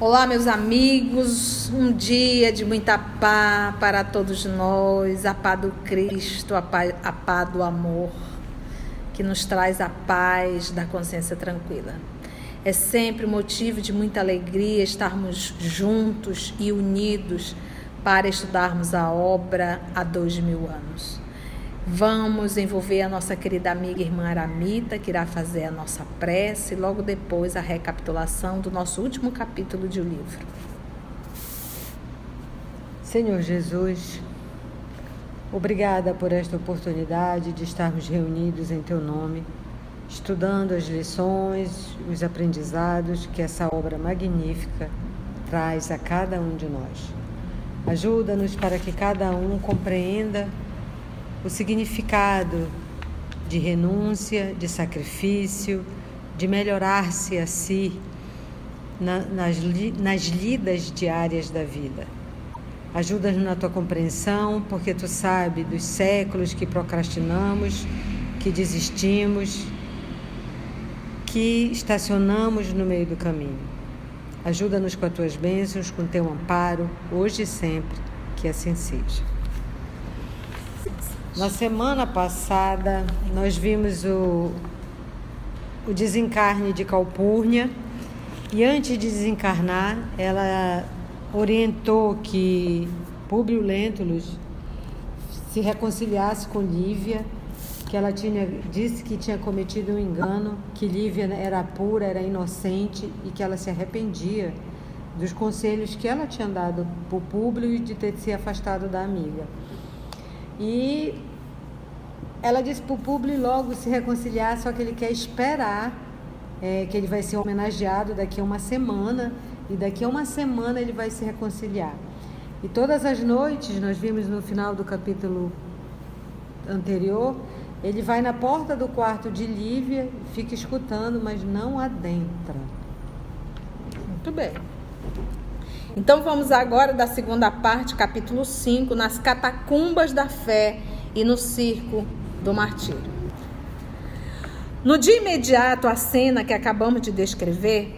Olá, meus amigos. Um dia de muita paz para todos nós, a paz do Cristo, a paz, a do amor, que nos traz a paz da consciência tranquila. É sempre motivo de muita alegria estarmos juntos e unidos para estudarmos a obra há dois mil anos. Vamos envolver a nossa querida amiga irmã Aramita, que irá fazer a nossa prece, e logo depois a recapitulação do nosso último capítulo de o livro. Senhor Jesus, obrigada por esta oportunidade de estarmos reunidos em Teu nome, estudando as lições, os aprendizados que essa obra magnífica traz a cada um de nós. Ajuda-nos para que cada um compreenda o significado de renúncia, de sacrifício, de melhorar-se a si na, nas, nas lidas diárias da vida. Ajuda-nos na tua compreensão, porque tu sabe dos séculos que procrastinamos, que desistimos, que estacionamos no meio do caminho. Ajuda-nos com as tuas bênçãos, com teu amparo, hoje e sempre, que assim seja. Na semana passada, nós vimos o, o desencarne de Calpurnia e antes de desencarnar, ela orientou que Públio Lentulus se reconciliasse com Lívia, que ela tinha disse que tinha cometido um engano, que Lívia era pura, era inocente e que ela se arrependia dos conselhos que ela tinha dado para o Públio e de ter se afastado da amiga. E ela disse para o Publi logo se reconciliar, só que ele quer esperar, é, que ele vai ser homenageado daqui a uma semana, e daqui a uma semana ele vai se reconciliar. E todas as noites, nós vimos no final do capítulo anterior, ele vai na porta do quarto de Lívia, fica escutando, mas não adentra. Muito bem. Então vamos agora da segunda parte, capítulo 5, nas catacumbas da fé e no circo do martírio. No dia imediato à cena que acabamos de descrever,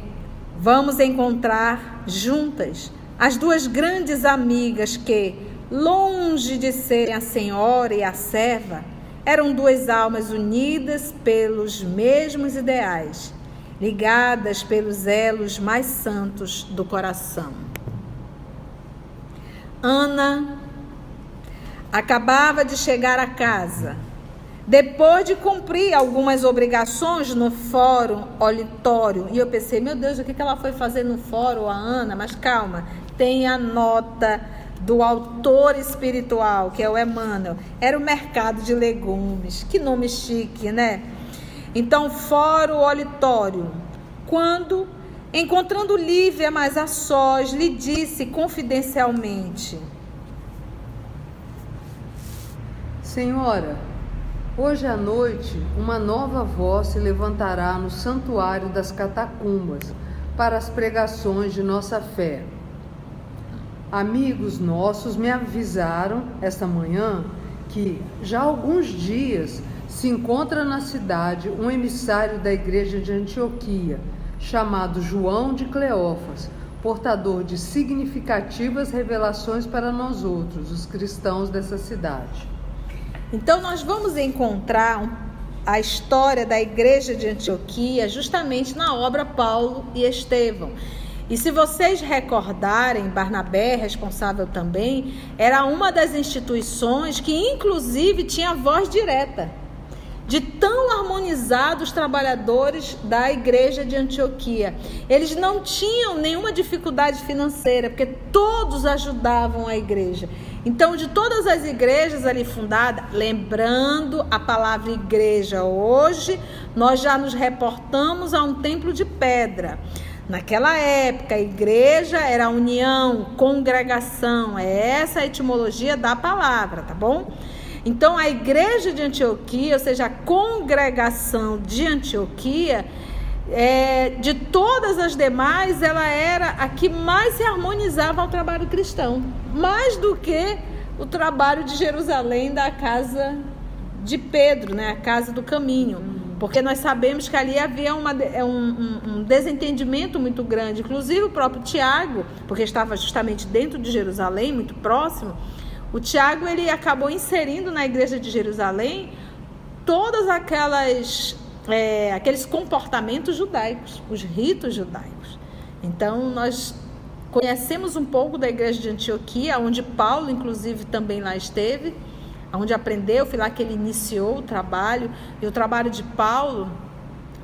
vamos encontrar juntas as duas grandes amigas que, longe de serem a senhora e a serva, eram duas almas unidas pelos mesmos ideais, ligadas pelos elos mais santos do coração. Ana acabava de chegar a casa, depois de cumprir algumas obrigações no fórum auditório. E eu pensei, meu Deus, o que ela foi fazer no fórum, a Ana? Mas calma, tem a nota do autor espiritual, que é o Emmanuel. Era o mercado de legumes. Que nome chique, né? Então, fórum auditório. Quando, encontrando Lívia mais a sós, lhe disse confidencialmente: Senhora, hoje à noite uma nova voz se levantará no santuário das catacumbas para as pregações de nossa fé. Amigos nossos me avisaram esta manhã que já há alguns dias se encontra na cidade um emissário da igreja de Antioquia, chamado João de Cleófas, portador de significativas revelações para nós outros, os cristãos dessa cidade. Então, nós vamos encontrar a história da igreja de Antioquia justamente na obra Paulo e Estevão. E se vocês recordarem, Barnabé, responsável também, era uma das instituições que, inclusive, tinha voz direta de tão harmonizados trabalhadores da igreja de Antioquia. Eles não tinham nenhuma dificuldade financeira, porque todos ajudavam a igreja. Então, de todas as igrejas ali fundadas, lembrando a palavra igreja hoje, nós já nos reportamos a um templo de pedra. Naquela época, a igreja era união, congregação, é essa a etimologia da palavra, tá bom? Então, a igreja de Antioquia, ou seja, a congregação de Antioquia, é, de todas as demais, ela era a que mais se harmonizava ao trabalho cristão, mais do que o trabalho de Jerusalém da casa de Pedro, né, a casa do caminho, porque nós sabemos que ali havia uma, um, um, um, desentendimento muito grande. Inclusive o próprio Tiago, porque estava justamente dentro de Jerusalém, muito próximo, o Tiago ele acabou inserindo na igreja de Jerusalém todas aquelas é, aqueles comportamentos judaicos, os ritos judaicos. Então nós conhecemos um pouco da igreja de Antioquia, onde Paulo inclusive também lá esteve onde aprendeu, foi lá que ele iniciou o trabalho. E o trabalho de Paulo,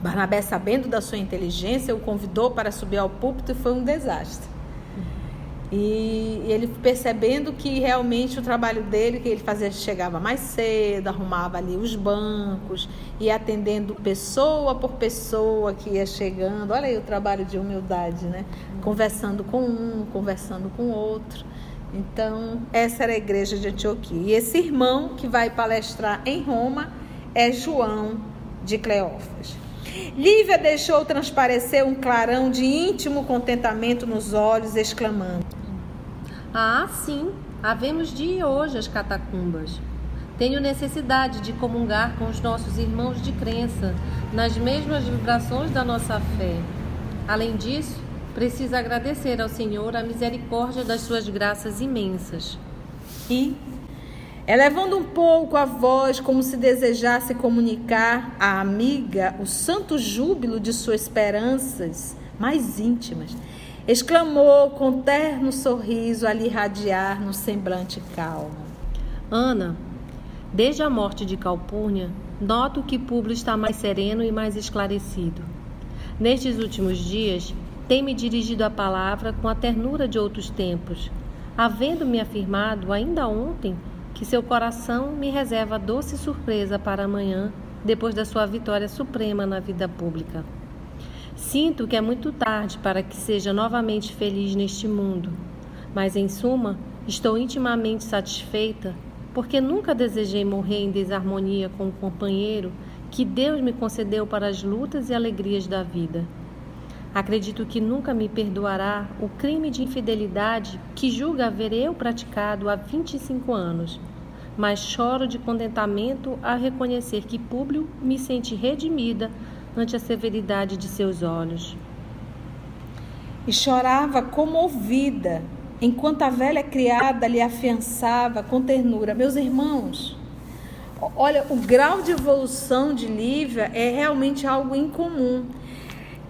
Barnabé, sabendo da sua inteligência, o convidou para subir ao púlpito e foi um desastre. E ele percebendo que realmente o trabalho dele, que ele fazia, chegava mais cedo, arrumava ali os bancos, ia atendendo pessoa por pessoa que ia chegando. Olha aí o trabalho de humildade, né? Conversando com um, conversando com outro. Então, essa era a igreja de Antioquia. E esse irmão que vai palestrar em Roma é João de Cleófas. Lívia deixou transparecer um clarão de íntimo contentamento nos olhos, exclamando: Ah, sim, havemos de ir hoje às catacumbas. Tenho necessidade de comungar com os nossos irmãos de crença nas mesmas vibrações da nossa fé. Além disso, precisa agradecer ao Senhor a misericórdia das suas graças imensas. E, elevando um pouco a voz, como se desejasse comunicar à amiga o santo júbilo de suas esperanças mais íntimas, exclamou com terno sorriso a lhe irradiar no semblante calmo: Ana, desde a morte de Calpurnia, noto que Públio está mais sereno e mais esclarecido. Nestes últimos dias, tem-me dirigido a palavra com a ternura de outros tempos, havendo-me afirmado ainda ontem que seu coração me reserva doce surpresa para amanhã, depois da sua vitória suprema na vida pública. Sinto que é muito tarde para que seja novamente feliz neste mundo, mas em suma, estou intimamente satisfeita porque nunca desejei morrer em desarmonia com o companheiro que Deus me concedeu para as lutas e alegrias da vida. Acredito que nunca me perdoará o crime de infidelidade que julga haver eu praticado há 25 anos, mas choro de contentamento a reconhecer que Públio me sente redimida ante a severidade de seus olhos. E chorava comovida, enquanto a velha criada lhe afiançava com ternura. Meus irmãos, olha, o grau de evolução de Lívia é realmente algo incomum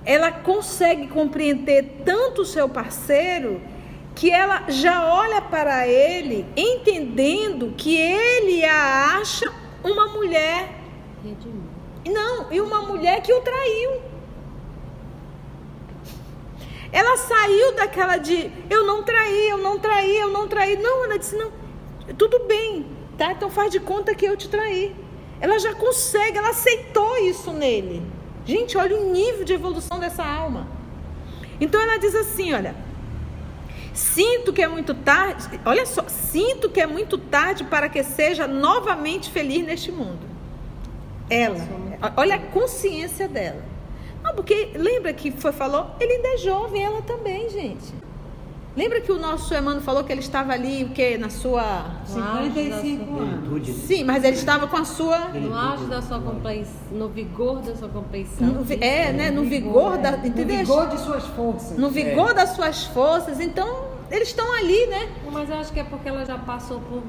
ela consegue compreender tanto o seu parceiro que ela já olha para ele entendendo que ele a acha uma mulher. Não, e uma mulher que o traiu. Ela saiu daquela de eu não traí, eu não traí, eu não traí. Não, ela disse: não, tudo bem, tá? Então faz de conta que eu te traí. Ela já consegue, ela aceitou isso nele. Gente, olha o nível de evolução dessa alma. Então ela diz assim, olha, sinto que é muito tarde, olha só, sinto que é muito tarde para que seja novamente feliz neste mundo. Ela, olha a consciência dela. Não, porque lembra que foi falou, ele ainda é jovem, ela também, gente. Lembra que o nosso Emmanuel falou que ele estava ali, o quê? Na sua. 55 anos. Sim, mas ele estava com a sua. No auge da sua complaição, no vigor da sua complaição. No, é, né? No, vigor, da. Entendeu? No vigor de suas forças. No vigor é. das suas forças. Então, eles estão ali, né? Mas eu acho que é porque ela já passou por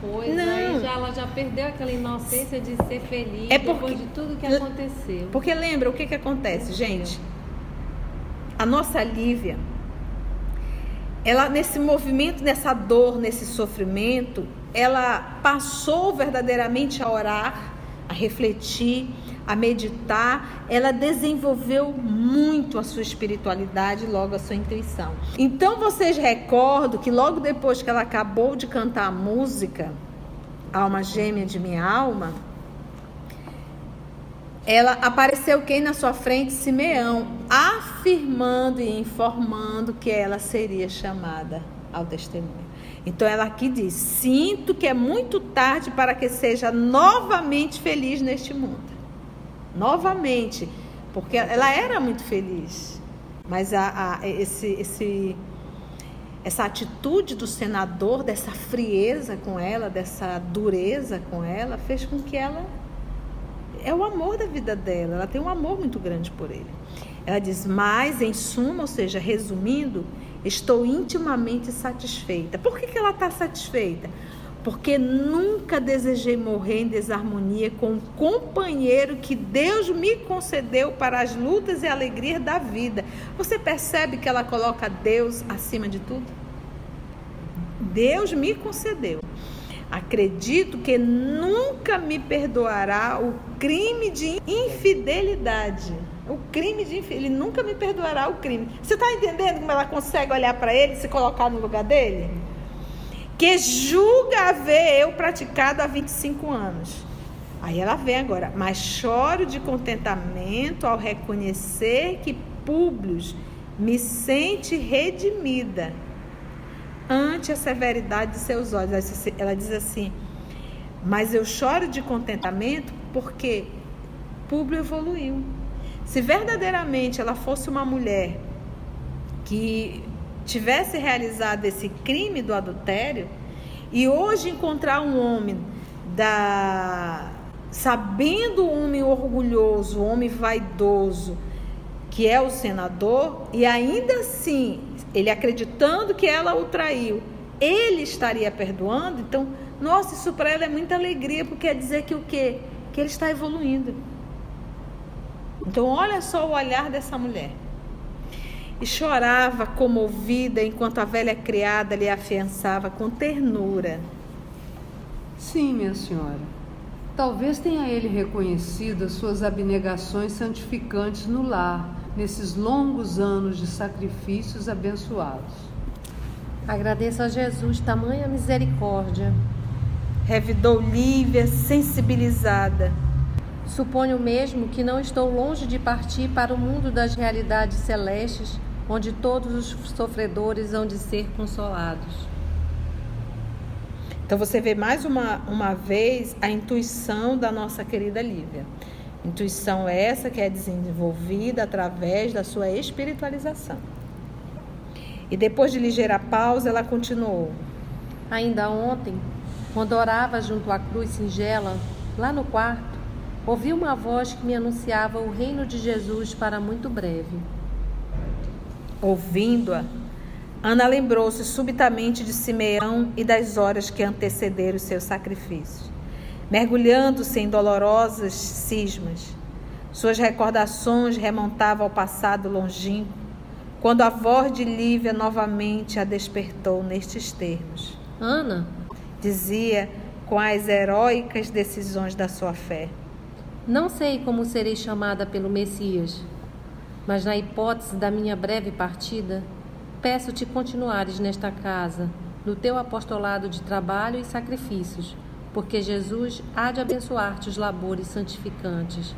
coisa. Não. Já, ela já perdeu aquela inocência de ser feliz é porque, depois de tudo que aconteceu. Porque lembra o que, que acontece, gente? A nossa Lívia ela nesse movimento, nessa dor, nesse sofrimento, ela passou verdadeiramente a orar, a refletir, a meditar, ela desenvolveu muito a sua espiritualidade, logo a sua intuição. Então vocês recordam que logo depois que ela acabou de cantar a música Alma Gêmea de Minha Alma, ela apareceu quem na sua frente? Simeão, afirmando e informando que ela seria chamada ao testemunho. Então ela aqui diz: Sinto que é muito tarde para que seja novamente feliz neste mundo. Novamente, porque ela era muito feliz, mas a, a, esse, esse, essa atitude do senador, dessa frieza com ela, dessa dureza com ela, fez com que ela é o amor da vida dela, ela tem um amor muito grande por ele. Ela diz: Mas, em suma, ou seja, resumindo, estou intimamente satisfeita. Por que, que ela está satisfeita? Porque nunca desejei morrer em desarmonia com o companheiro que Deus me concedeu para as lutas e alegrias da vida. Você percebe que ela coloca Deus acima de tudo? Deus me concedeu. Acredito que nunca me perdoará o crime de infidelidade. O crime de. Ele nunca me perdoará o crime. Você está entendendo como ela consegue olhar para ele e se colocar no lugar dele? Que julga haver eu praticado há 25 anos. Aí ela vem agora, mas choro de contentamento ao reconhecer que Públio me sente redimida ante a severidade de seus olhos. Ela diz assim: Mas eu choro de contentamento porque Públio evoluiu. Se verdadeiramente ela fosse uma mulher que tivesse realizado esse crime do adultério e hoje encontrar um homem da sabendo o homem orgulhoso, o homem vaidoso, que é o senador, e ainda assim ele acreditando que ela o traiu, ele estaria perdoando. Então, nossa, isso para ela é muita alegria, porque quer dizer que o quê? Que ele está evoluindo. Então, olha só o olhar dessa mulher. E chorava comovida enquanto a velha criada lhe afiançava com ternura. Sim, minha senhora. Talvez tenha ele reconhecido as suas abnegações santificantes no lar nesses longos anos de sacrifícios abençoados. Agradeço a Jesus tamanha misericórdia. Revidou Lívia, sensibilizada. Suponho mesmo que não estou longe de partir para o mundo das realidades celestes, onde todos os sofredores hão de ser consolados. Então você vê mais uma, uma vez a intuição da nossa querida Lívia. Intuição essa que é desenvolvida através da sua espiritualização. E depois de ligeira pausa, ela continuou. Ainda ontem, quando orava junto à cruz singela, lá no quarto, ouvi uma voz que me anunciava o reino de Jesus para muito breve. Ouvindo-a, Ana lembrou-se subitamente de Simeão e das horas que antecederam o seu sacrifício mergulhando-se em dolorosas cismas. Suas recordações remontavam ao passado longínquo, quando a voz de Lívia novamente a despertou nestes termos. Ana, dizia com as heróicas decisões da sua fé. Não sei como serei chamada pelo Messias, mas na hipótese da minha breve partida, peço-te continuares nesta casa, no teu apostolado de trabalho e sacrifícios, porque Jesus há de abençoar-te os labores santificantes.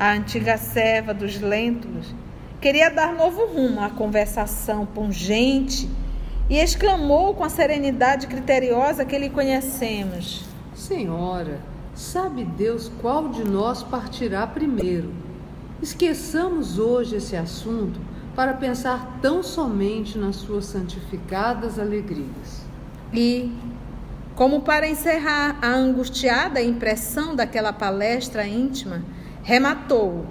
A antiga serva dos lêntulos queria dar novo rumo à conversação pungente e exclamou com a serenidade criteriosa que lhe conhecemos: Senhora, sabe Deus qual de nós partirá primeiro? Esqueçamos hoje esse assunto para pensar tão somente nas suas santificadas alegrias. E, como para encerrar a angustiada impressão daquela palestra íntima, rematou,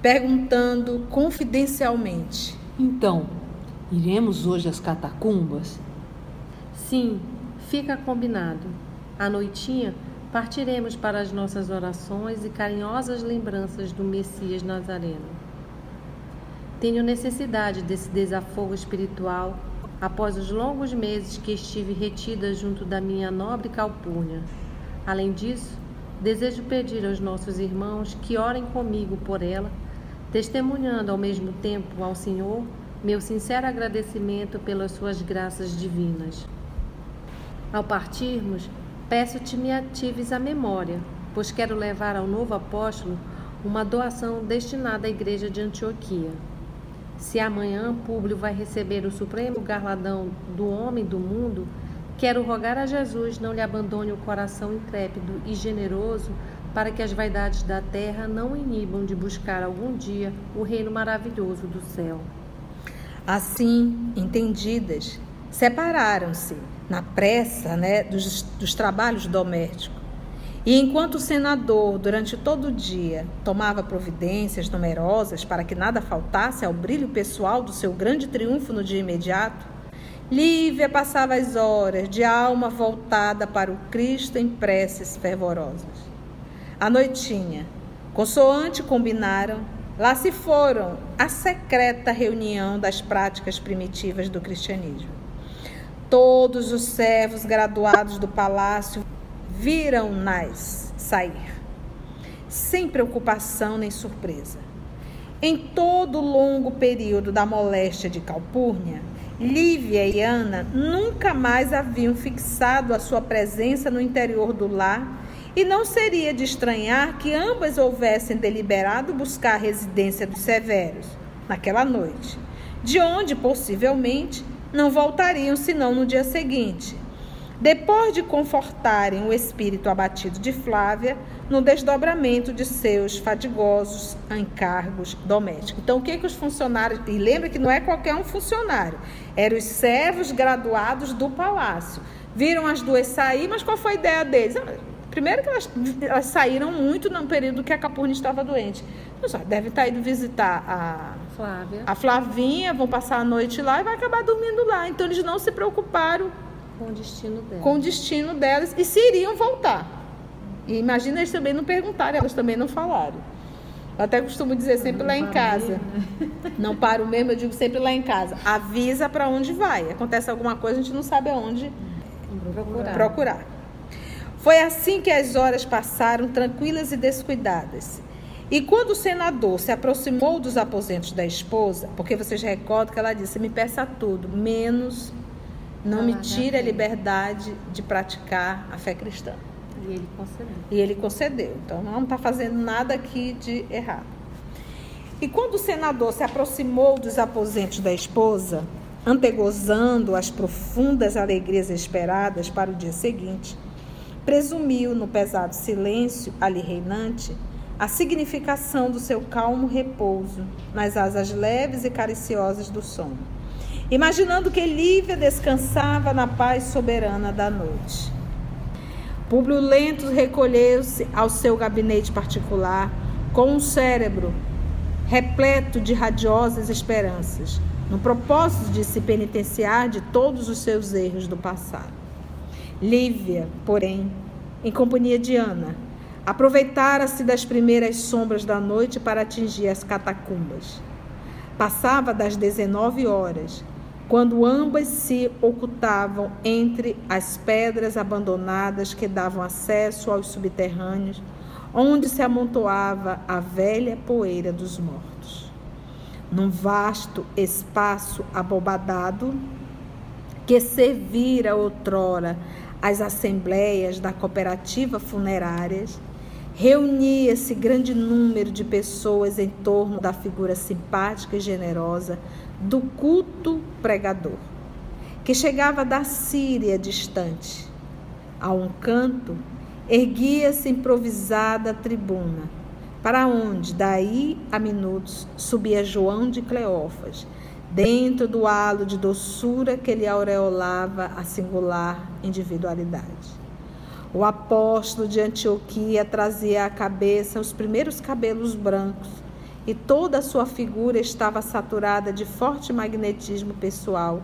perguntando confidencialmente: Então, iremos hoje às catacumbas? Sim, fica combinado. À noitinha, partiremos para as nossas orações e carinhosas lembranças do Messias Nazareno. Tenho necessidade desse desafogo espiritual após os longos meses que estive retida junto da minha nobre calpurnia. Além disso, desejo pedir aos nossos irmãos que orem comigo por ela, testemunhando ao mesmo tempo ao Senhor meu sincero agradecimento pelas suas graças divinas. Ao partirmos, peço-te me atives a memória, pois quero levar ao novo apóstolo uma doação destinada à igreja de Antioquia. Se amanhã Públio vai receber o supremo galardão do homem do mundo, quero rogar a Jesus não lhe abandone o coração intrépido e generoso para que as vaidades da terra não inibam de buscar algum dia o reino maravilhoso do céu. Assim, entendidas, separaram-se na pressa né, dos, dos trabalhos domésticos E enquanto o senador, durante todo o dia, tomava providências numerosas para que nada faltasse ao brilho pessoal do seu grande triunfo no dia imediato, Lívia passava as horas de alma voltada para o Cristo em preces fervorosas. À noitinha, consoante combinaram, lá se foram a secreta reunião das práticas primitivas do cristianismo. Todos os servos graduados do palácio viram-nas sair, sem preocupação nem surpresa. Em todo o longo período da moléstia de Calpurnia, Lívia e Ana nunca mais haviam fixado a sua presença no interior do lar e não seria de estranhar que ambas houvessem deliberado buscar a residência dos severos naquela noite, de onde possivelmente não voltariam senão no dia seguinte, depois de confortarem o espírito abatido de Flávia no desdobramento de seus fadigosos encargos domésticos. Então, o que, que os funcionários. E lembra que não é qualquer um funcionário, eram os servos graduados do palácio. Viram as duas sair, mas qual foi a ideia deles? Ah, primeiro que elas, elas saíram muito no período que a Capurna estava doente. Deve estar indo visitar a, Flávia. a Flavinha, vão passar a noite lá e vai acabar dormindo lá. Então eles não se preocuparam com o destino delas. Com o destino delas e se iriam voltar. E imagina eles também não perguntaram, elas também não falaram. Eu até costumo dizer sempre não lá em casa. Mesmo. Não paro mesmo, eu digo sempre lá em casa. Avisa para onde vai. Acontece alguma coisa, a gente não sabe aonde procurar. procurar. Foi assim que as horas passaram tranquilas e descuidadas. E quando o senador se aproximou dos aposentos da esposa, porque vocês recordam que ela disse: Me peça tudo, menos não me tire a liberdade de praticar a fé cristã. E ele concedeu. E ele concedeu. Então não está fazendo nada aqui de errado. E quando o senador se aproximou dos aposentos da esposa, antegozando as profundas alegrias esperadas para o dia seguinte, presumiu no pesado silêncio ali reinante a significação do seu calmo repouso nas asas leves e cariciosas do sono imaginando que Lívia descansava na paz soberana da noite. Públio Lento recolheu-se ao seu gabinete particular com um cérebro repleto de radiosas esperanças, no propósito de se penitenciar de todos os seus erros do passado. Lívia, porém, em companhia de Ana, aproveitara-se das primeiras sombras da noite para atingir as catacumbas. Passava das 19 horas quando ambas se ocultavam entre as pedras abandonadas que davam acesso aos subterrâneos, onde se amontoava a velha poeira dos mortos. Num vasto espaço abobadado, que servira outrora as assembleias da cooperativa funerárias, reunia-se grande número de pessoas em torno da figura simpática e generosa do culto pregador, que chegava da Síria distante. A um canto, erguia-se improvisada tribuna, para onde, daí a minutos, subia João de Cleófas, dentro do halo de doçura que lhe aureolava a singular individualidade. O apóstolo de Antioquia trazia à cabeça os primeiros cabelos brancos e toda a sua figura estava saturada de forte magnetismo pessoal,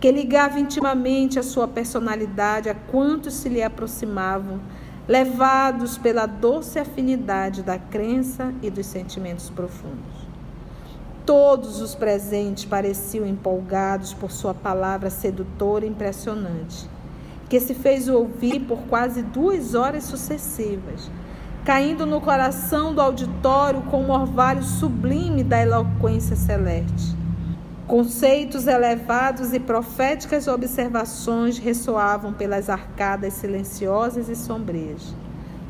que ligava intimamente a sua personalidade a quantos se lhe aproximavam, levados pela doce afinidade da crença e dos sentimentos profundos. Todos os presentes pareciam empolgados por sua palavra sedutora e impressionante, que se fez ouvir por quase duas horas sucessivas caindo no coração do auditório com o orvalho sublime da eloquência celeste. Conceitos elevados e proféticas observações ressoavam pelas arcadas silenciosas e sombrias,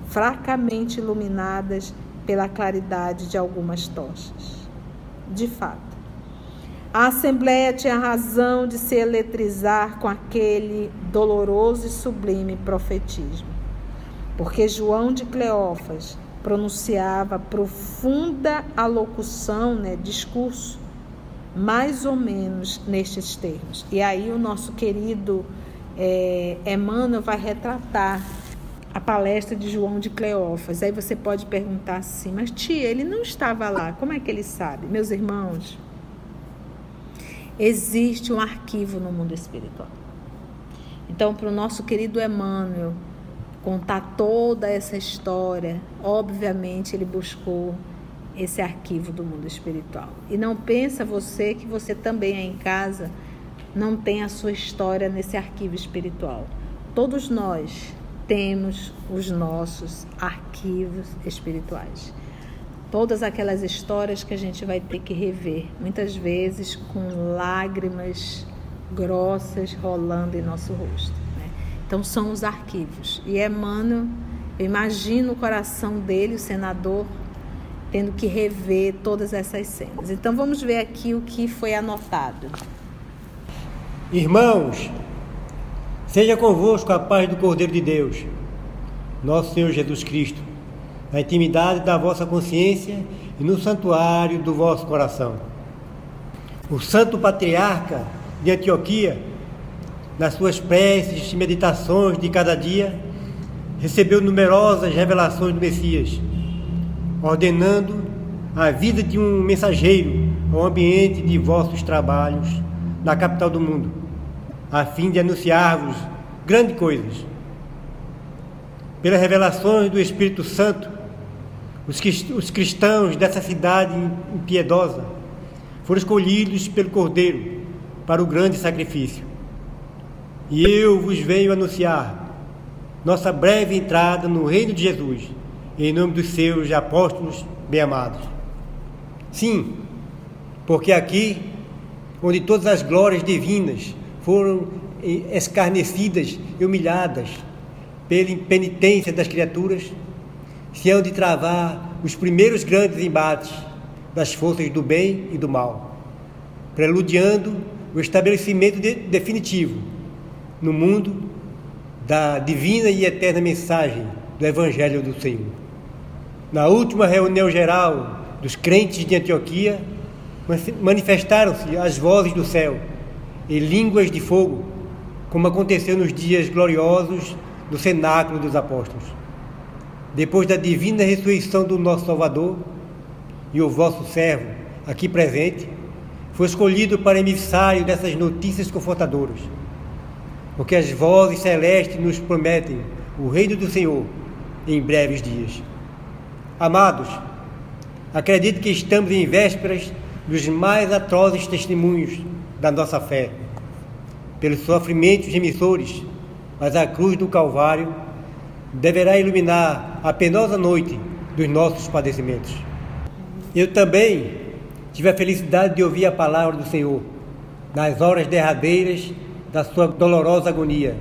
fracamente iluminadas pela claridade de algumas tochas. De fato, a Assembleia tinha razão de se eletrizar com aquele doloroso e sublime profetismo porque João de Cleófas pronunciava profunda alocução, né, discurso, mais ou menos nestes termos. E aí o nosso querido é, Emmanuel vai retratar a palestra de João de Cleófas. Aí você pode perguntar assim, mas tia, ele não estava lá, como é que ele sabe? Meus irmãos, existe um arquivo no mundo espiritual. Então, para o nosso querido Emmanuel contar toda essa história, obviamente ele buscou esse arquivo do mundo espiritual. E não pensa você que você também aí em casa não tem a sua história nesse arquivo espiritual. Todos nós temos os nossos arquivos espirituais. Todas aquelas histórias que a gente vai ter que rever, muitas vezes com lágrimas grossas rolando em nosso rosto. Né? Então, são os arquivos. E Emmanuel, eu imagino o coração dele, o senador, tendo que rever todas essas cenas. Então, vamos ver aqui o que foi anotado. Irmãos, Seja convosco a paz do Cordeiro de Deus, nosso Senhor Jesus Cristo, na intimidade da vossa consciência e no santuário do vosso coração. O Santo Patriarca de Antioquia, nas suas preces e meditações de cada dia, recebeu numerosas revelações do Messias, ordenando a vida de um mensageiro ao ambiente de vossos trabalhos na capital do mundo a fim de anunciar-vos grandes coisas. Pelas revelações do Espírito Santo, os cristãos dessa cidade impiedosa foram escolhidos pelo Cordeiro para o grande sacrifício. E eu vos venho anunciar nossa breve entrada no reino de Jesus, em nome dos seus apóstolos bem-amados. Sim, porque aqui, onde todas as glórias divinas foram escarnecidas e humilhadas pela impenitência das criaturas, se hão de travar os primeiros grandes embates das forças do bem e do mal, preludiando o estabelecimento de, definitivo no mundo da divina e eterna mensagem do Evangelho do Senhor. Na última reunião geral dos crentes de Antioquia, manifestaram-se as vozes do céu e línguas de fogo, como aconteceu nos dias gloriosos do cenáculo dos apóstolos. Depois da divina ressurreição do nosso Salvador, e o vosso servo, aqui presente, foi escolhido para emissário dessas notícias confortadoras, porque as vozes celestes nos prometem o reino do Senhor em breves dias. Amados, acredito que estamos em vésperas dos mais atrozes testemunhos da nossa fé, pelos sofrimentos remissores, mas a cruz do Calvário deverá iluminar a penosa noite dos nossos padecimentos. Eu também tive a felicidade de ouvir a palavra do Senhor nas horas derradeiras da sua dolorosa agonia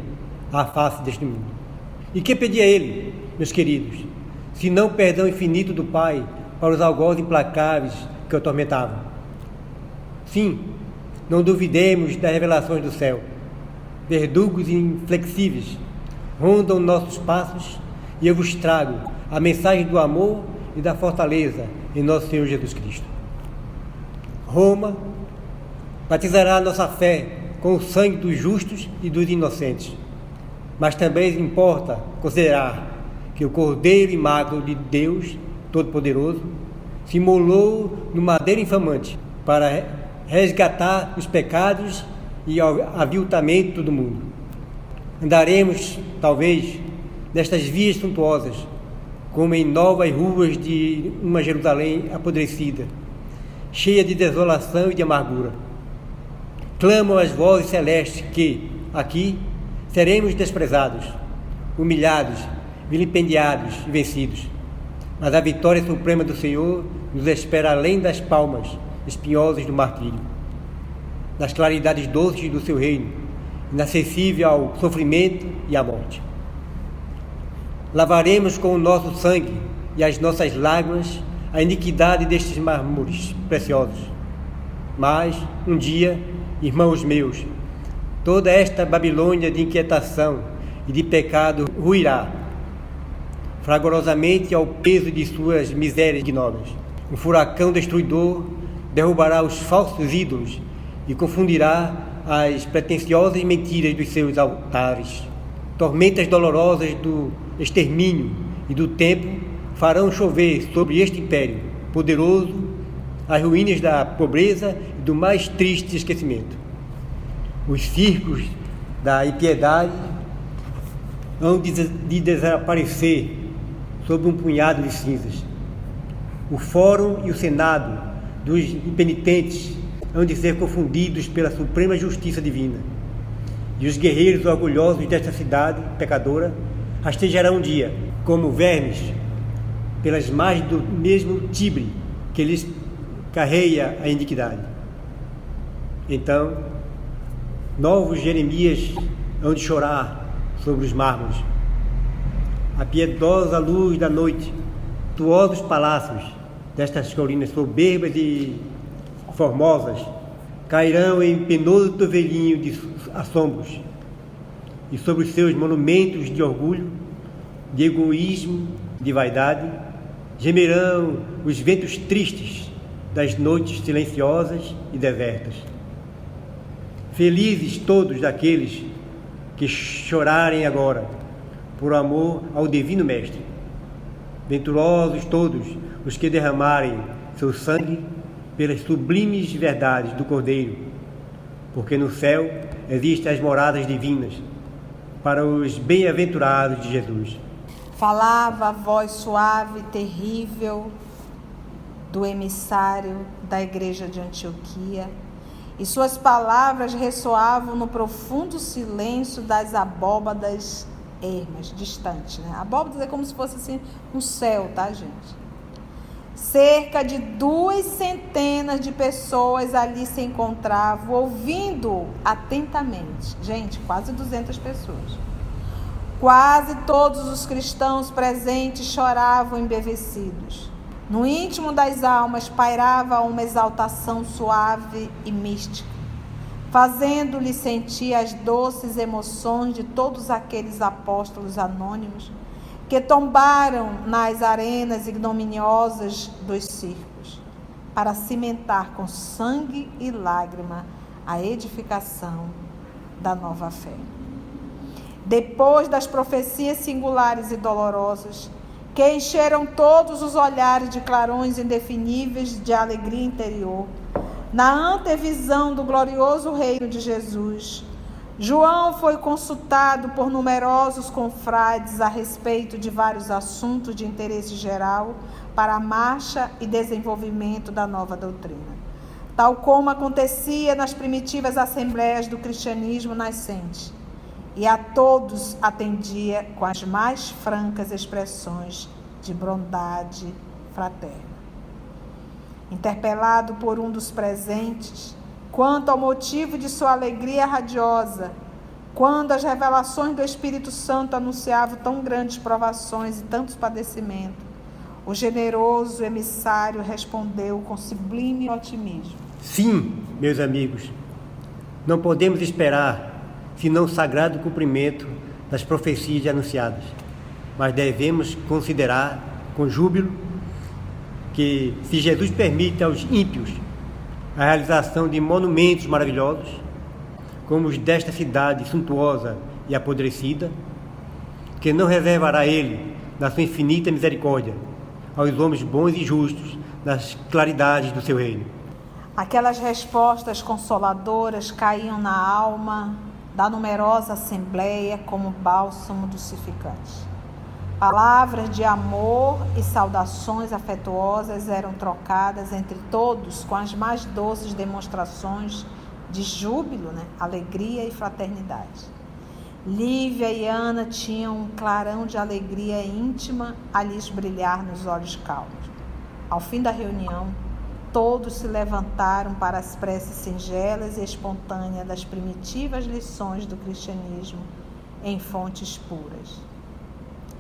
à face deste mundo. E que pedi a Ele, meus queridos, se não perdão infinito do Pai para os algozes implacáveis que o atormentavam? Sim, não duvidemos das revelações do céu. Verdugos inflexíveis rondam nossos passos e eu vos trago a mensagem do amor e da fortaleza em nosso Senhor Jesus Cristo. Roma batizará nossa fé com o sangue dos justos e dos inocentes. Mas também importa considerar que o Cordeiro Imago de Deus Todo-Poderoso se molou no madeiro infamante para resgatar os pecados e o aviltamento do mundo. Andaremos, talvez, nestas vias suntuosas, como em novas ruas de uma Jerusalém apodrecida, cheia de desolação e de amargura. Clamam as vozes celestes que, aqui, seremos desprezados, humilhados, vilipendiados e vencidos. Mas a vitória suprema do Senhor nos espera além das palmas espinhosas do martírio, nas claridades doces do seu reino, inacessível ao sofrimento e à morte. Lavaremos com o nosso sangue e as nossas lágrimas a iniquidade destes mármores preciosos. Mas, um dia, irmãos meus, toda esta Babilônia de inquietação e de pecado ruirá, fragorosamente ao peso de suas misérias ignóbeis. Um furacão destruidor derrubará os falsos ídolos e confundirá as pretensiosas mentiras dos seus altares. Tormentas dolorosas do extermínio e do tempo farão chover sobre este império poderoso as ruínas da pobreza e do mais triste esquecimento. Os circos da impiedade hão de desaparecer sob um punhado de cinzas. O Fórum e o Senado dos impenitentes hão de ser confundidos pela suprema justiça divina. E os guerreiros orgulhosos desta cidade pecadora rastejarão um dia, como vermes, pelas margens do mesmo Tibre que lhes carreia a iniquidade. Então, novos Jeremias hão de chorar sobre os mármores. A piedosa luz da noite, tuosos palácios destas colinas soberbas e formosas cairão em penoso tovelhinho de assombros, e sobre os seus monumentos de orgulho, de egoísmo, de vaidade, gemerão os ventos tristes das noites silenciosas e desertas. Felizes todos daqueles que chorarem agora por amor ao Divino Mestre. Venturosos todos os que derramarem seu sangue pelas sublimes verdades do Cordeiro, porque no céu existem as moradas divinas para os bem-aventurados de Jesus. Falava a voz suave terrível do emissário da igreja de Antioquia, e suas palavras ressoavam no profundo silêncio das abóbadas ermas, distantes. Né? Abóbadas é como se fosse assim um céu, tá, gente? Cerca de duas centenas de pessoas ali se encontravam, ouvindo atentamente. Gente, quase 200 pessoas. Quase todos os cristãos presentes choravam embevecidos. No íntimo das almas pairava uma exaltação suave e mística, fazendo-lhe sentir as doces emoções de todos aqueles apóstolos anônimos que tombaram nas arenas ignominiosas dos circos para cimentar com sangue e lágrima a edificação da nova fé. Depois das profecias singulares e dolorosas, que encheram todos os olhares de clarões indefiníveis de alegria interior, na antevisão do glorioso reino de Jesus, João foi consultado por numerosos confrades a respeito de vários assuntos de interesse geral para a marcha e desenvolvimento da nova doutrina, tal como acontecia nas primitivas assembleias do cristianismo nascente e a todos atendia com as mais francas expressões de bondade fraterna. Interpelado por um dos presentes quanto ao motivo de sua alegria radiosa, quando as revelações do Espírito Santo anunciavam tão grandes provações e tantos padecimentos, o generoso emissário respondeu com sublime otimismo: Sim, meus amigos, não podemos esperar senão o sagrado cumprimento das profecias anunciadas. Mas devemos considerar com júbilo que, se Jesus permite aos ímpios a realização de monumentos maravilhosos, como os desta cidade suntuosa e apodrecida, que não reservará Ele, na sua infinita misericórdia, aos homens bons e justos nas claridades do seu reino. Aquelas respostas consoladoras caíam na alma da numerosa assembleia como bálsamo dulcificante. Palavras de amor e saudações afetuosas eram trocadas entre todos com as mais doces demonstrações de júbilo, né? alegria e fraternidade. Lívia e Ana tinham um clarão de alegria íntima a lhes brilhar nos olhos calmos. Ao fim da reunião, Todos se levantaram para as preces singelas e espontâneas das primitivas lições do cristianismo em fontes puras.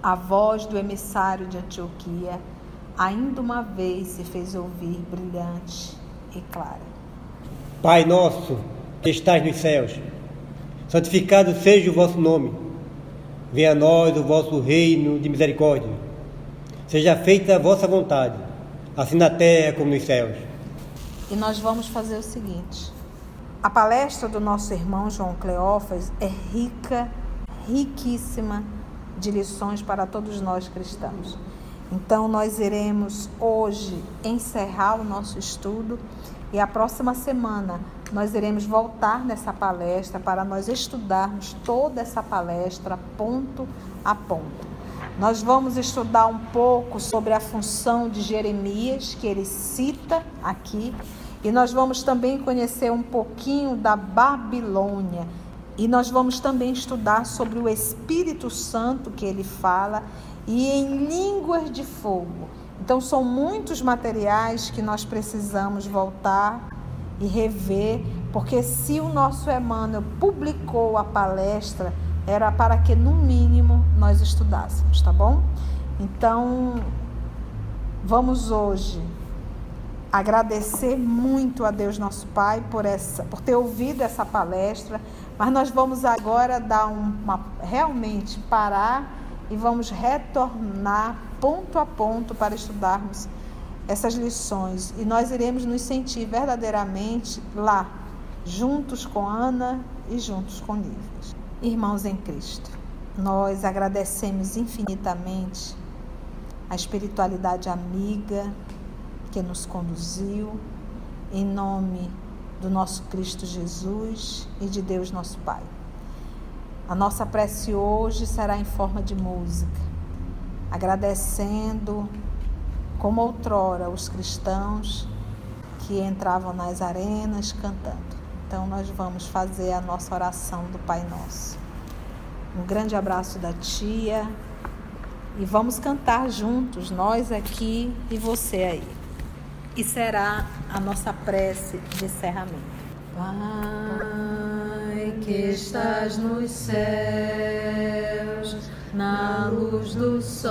A voz do emissário de Antioquia ainda uma vez se fez ouvir brilhante e clara. Pai nosso, que estás nos céus, santificado seja o vosso nome. Venha a nós o vosso reino de misericórdia. Seja feita a vossa vontade assim na terra como nos céus. E nós vamos fazer o seguinte: a palestra do nosso irmão João Cleófas é rica, riquíssima de lições para todos nós cristãos. Então, nós iremos hoje encerrar o nosso estudo e a próxima semana nós iremos voltar nessa palestra para nós estudarmos toda essa palestra ponto a ponto. Nós vamos estudar um pouco sobre a função de Jeremias, que ele cita aqui, e nós vamos também conhecer um pouquinho da Babilônia. E nós vamos também estudar sobre o Espírito Santo que ele fala e em línguas de fogo. Então, são muitos materiais que nós precisamos voltar e rever, porque se o nosso Emmanuel publicou a palestra, era para que, no mínimo, nós estudássemos, tá bom? Então, vamos hoje agradecer muito a Deus nosso Pai por essa, por ter ouvido essa palestra, mas nós vamos agora dar uma realmente parar e vamos retornar ponto a ponto para estudarmos essas lições e nós iremos nos sentir verdadeiramente lá, juntos com Ana e juntos com Níveis. Irmãos em Cristo, nós agradecemos infinitamente a espiritualidade amiga que nos conduziu, em nome do nosso Cristo Jesus e de Deus nosso Pai. A nossa prece hoje será em forma de música, agradecendo como outrora os cristãos que entravam nas arenas cantando. Então nós vamos fazer a nossa oração do Pai Nosso. Um grande abraço da tia e vamos cantar juntos, nós aqui e você aí. E será a nossa prece de encerramento. Pai que estás nos céus, na luz dos sóis,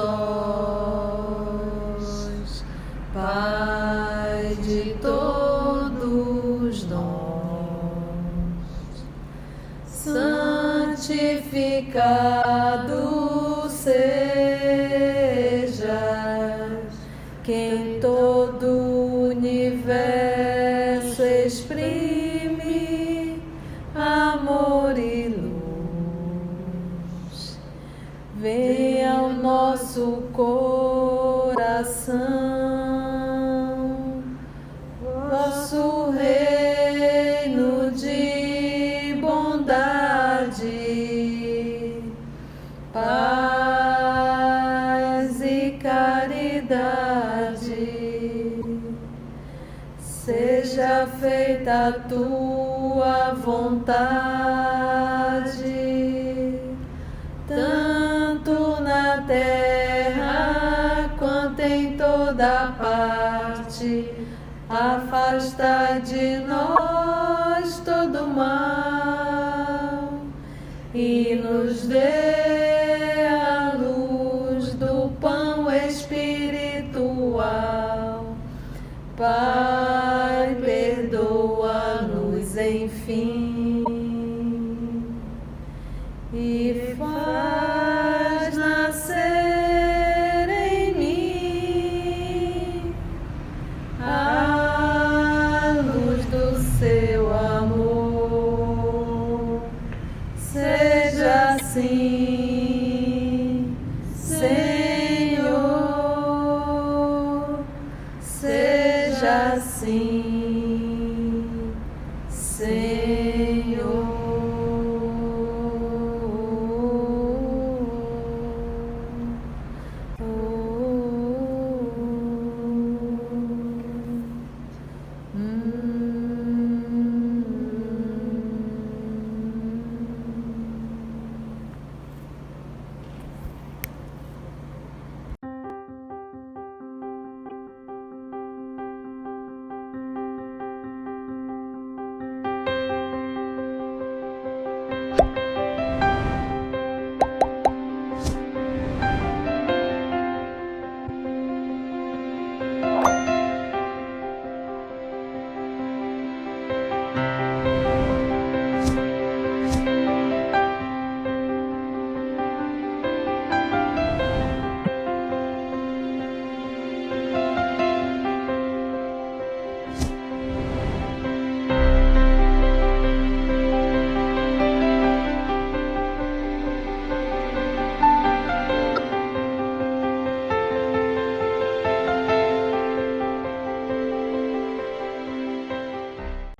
Pai de todos nós, santificado seja tua vontade, tanto na terra quanto em toda parte. Afasta de nós todo mal e nos dê